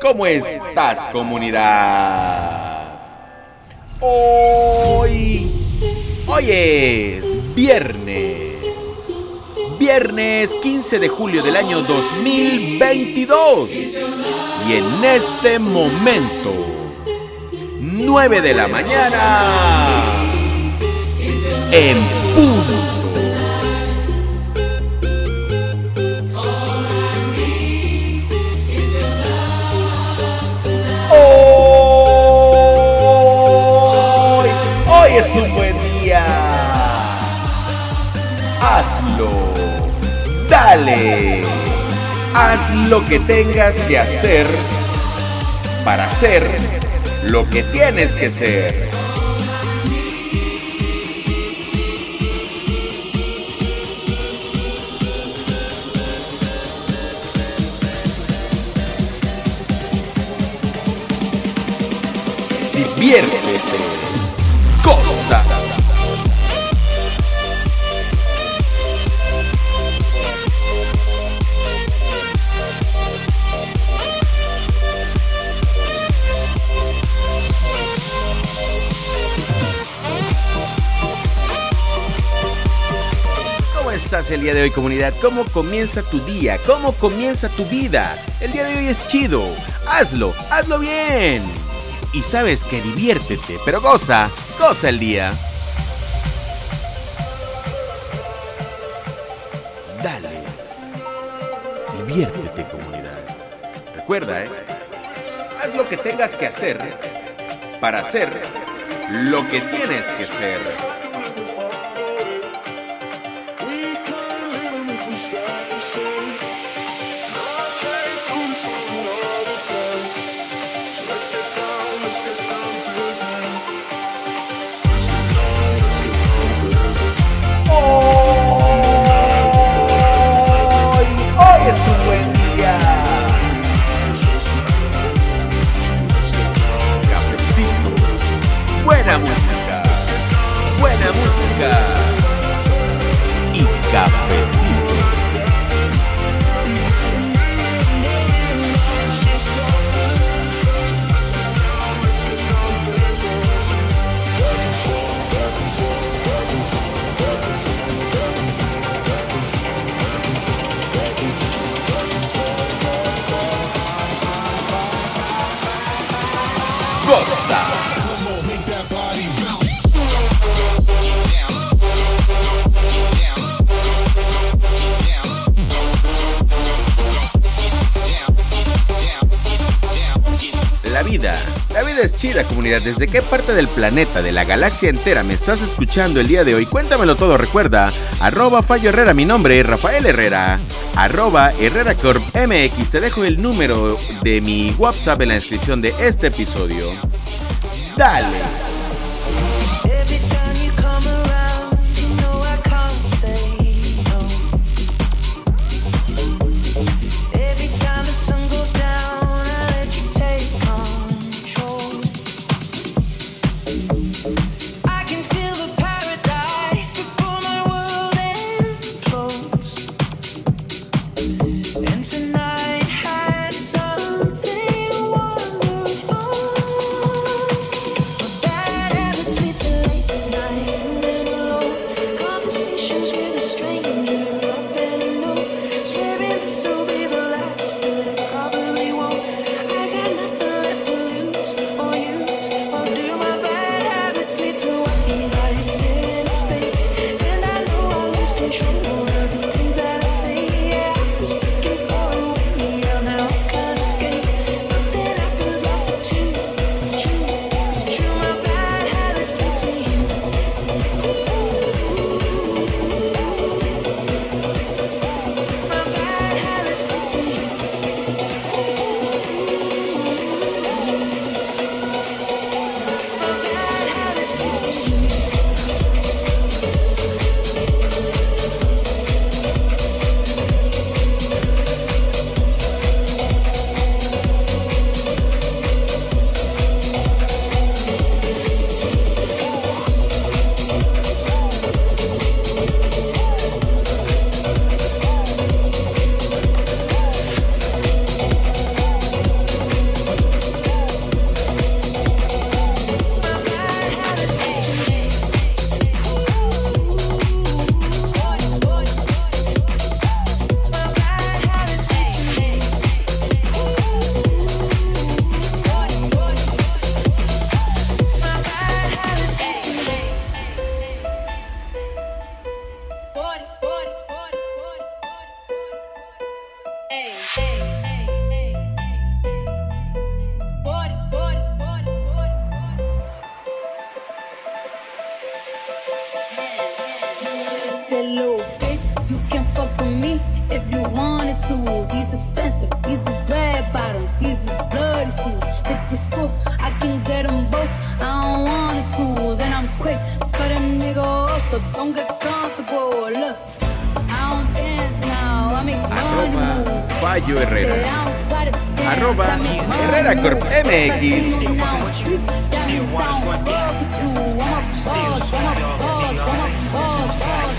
¿Cómo estás comunidad? Hoy, hoy es viernes. Viernes 15 de julio del año 2022. Y en este momento, 9 de la mañana, en punto. Es un buen día. Hazlo. Dale. Haz lo que tengas que hacer para ser lo que tienes que ser. Diviértete. ¿Cómo estás el día de hoy comunidad? ¿Cómo comienza tu día? ¿Cómo comienza tu vida? El día de hoy es chido. Hazlo, hazlo bien. Y sabes que diviértete, pero goza, goza el día. Dale. Diviértete comunidad. Recuerda, ¿eh? Haz lo que tengas que hacer para hacer lo que tienes que ser. Música La vida, es chida comunidad. ¿Desde qué parte del planeta, de la galaxia entera me estás escuchando el día de hoy? Cuéntamelo todo, recuerda. Arroba Fallo Herrera, mi nombre es Rafael Herrera. Arroba Herrera Corp MX. Te dejo el número de mi WhatsApp en la descripción de este episodio. Dale. Herrera. Arroba Herrera Corp MX.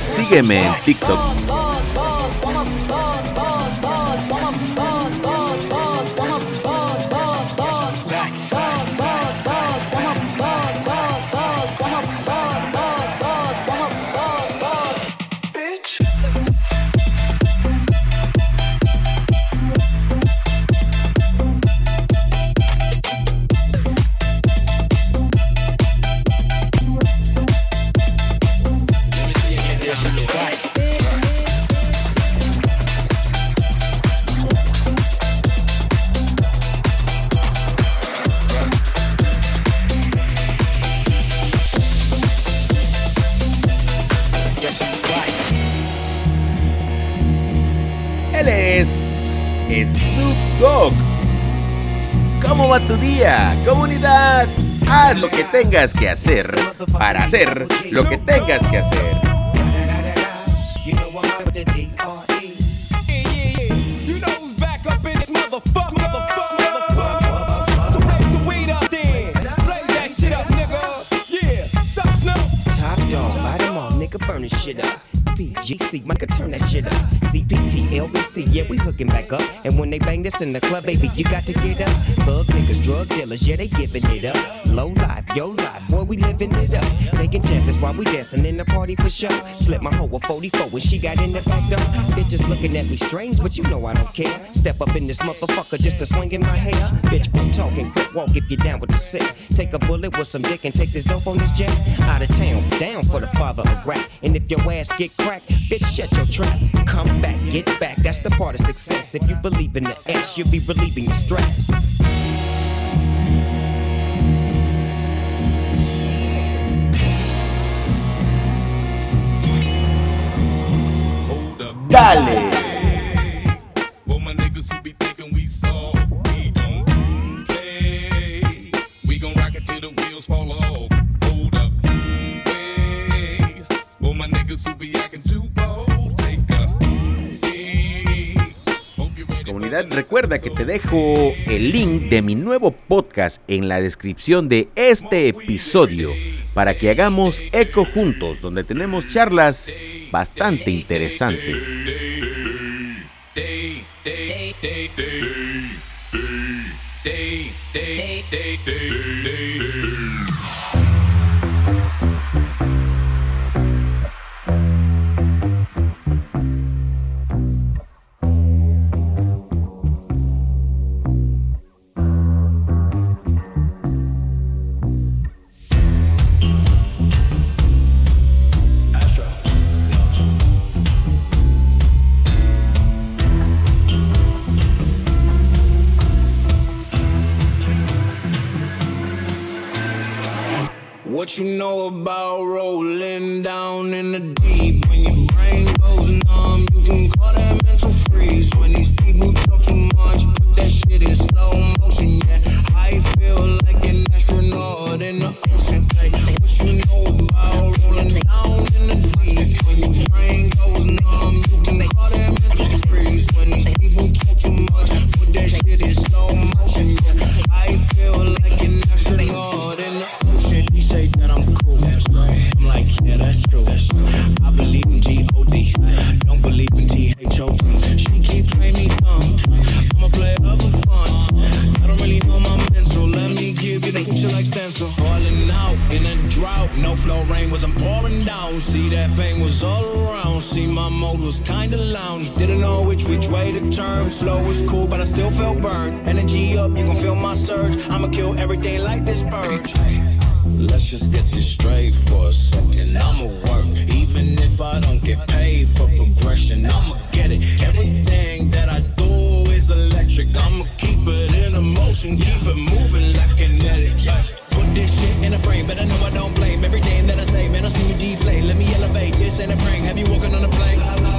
Sígueme en TikTok lo que tengas que hacer para hacer lo que tengas que hacer. Burn this shit up. Up. PGC, Micah, turn that shit up. CPT, LBC, yeah, we hooking back up. And when they bang this in the club, baby, you got to get up. Thug niggas, drug dealers, yeah, they giving it up. Low life, yo life, boy, we living it up. Taking chances while we dancing in the party for sure. Slip my hoe a 44 when she got in the back door. Bitches looking at me strange, but you know I don't care. Step up in this motherfucker just to swing in my hair. Bitch, quit talking, quit walk if you're down with the sick. Take a bullet with some dick and take this dope on this jet. Out of town, down for the father of rap. And if your ass get cracked, bitch, shut your trap. Come back, get back, that's the part of success. If you believe in the ass, you'll be relieving your stress. Dale. Comunidad, recuerda que te dejo el link de mi nuevo podcast en la descripción de este episodio para que hagamos eco juntos, donde tenemos charlas bastante interesantes. What you know about rolling Didn't know which which way to turn. Flow was cool, but I still felt burned. Energy up, you can feel my surge. I'ma kill everything like this purge. Let's just get this straight for a second. I'ma work, even if I don't get paid for progression. I'ma get it. Everything that I do is electric. I'ma keep it in a motion, keep it moving like kinetic. Yeah. Put this shit in a frame, but I know I don't blame everything that I say. Man, I see you deflate. Let me elevate. This ain't a frame. Have you walking on a plane?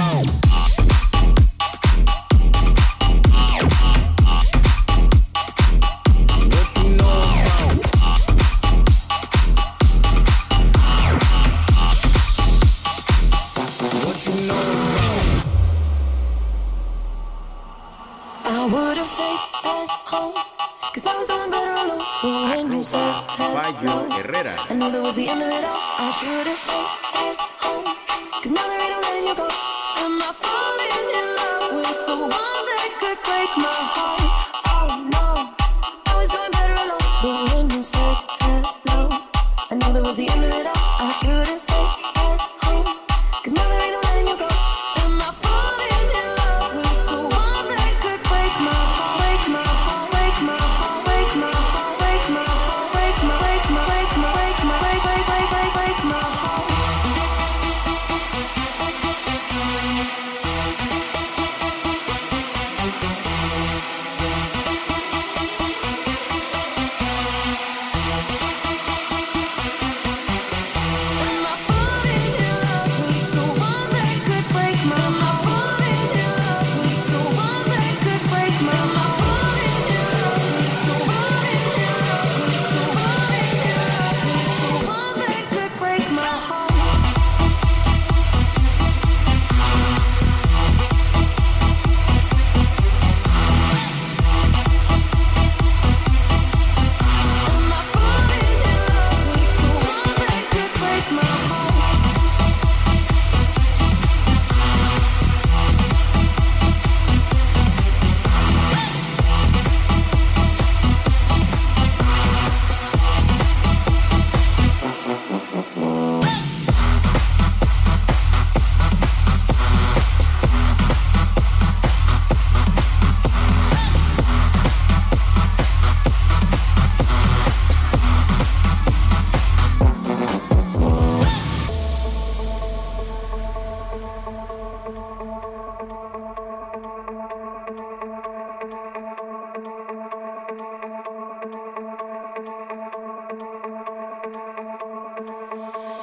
Animal.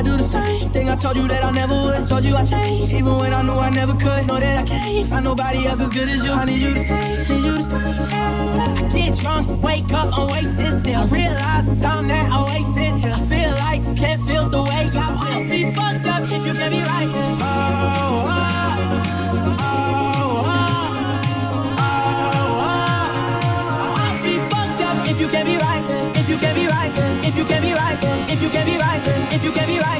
I do the same thing I told you that I never would. Told you I changed, even when I knew I never could. Know that I can't find nobody else as good as you. I need you to stay, need you to stay. I get drunk, wake up, I'm wasted still. I realize the time that I wasted. I feel like can't feel the way I feel. Be fucked up if you can be right. Oh, oh, oh, oh, oh, oh. I'll be fucked up if you can be right. If you can right. If you can be right. If you can be right. If you can be right.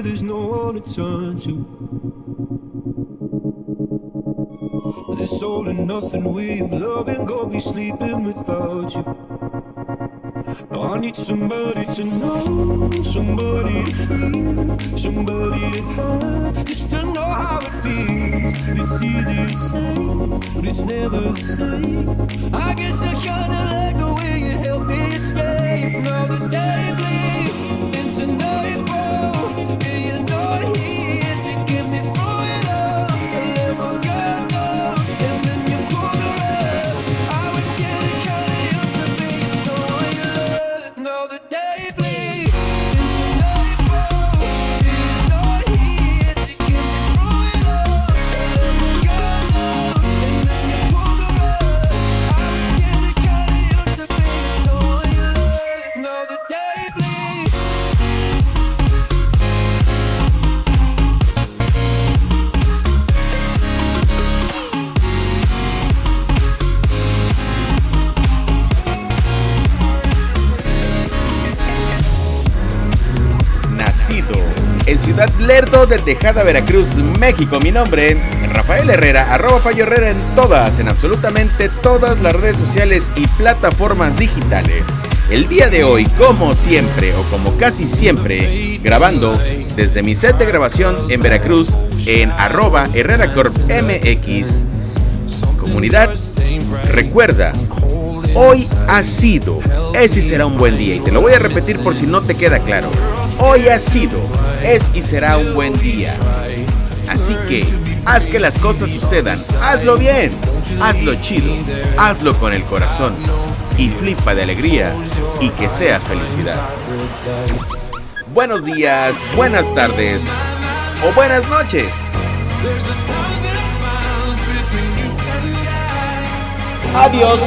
There's no one to turn to. This all and nothing way of loving, go be sleeping without you. I need somebody to know, somebody to feel, somebody to have, just to know how it feels. It's easy to say, but it's never the same. I guess I kinda like the way you help me Lerdo de Tejada, Veracruz, México. Mi nombre, Rafael Herrera, arroba Fallo Herrera en todas, en absolutamente todas las redes sociales y plataformas digitales. El día de hoy, como siempre, o como casi siempre, grabando desde mi set de grabación en Veracruz, en arroba Herrera Corp MX. Comunidad, recuerda, hoy ha sido, ese será un buen día, y te lo voy a repetir por si no te queda claro. Hoy ha sido, es y será un buen día. Así que, haz que las cosas sucedan, hazlo bien, hazlo chido, hazlo con el corazón, y flipa de alegría, y que sea felicidad. Buenos días, buenas tardes, o buenas noches. Adiós.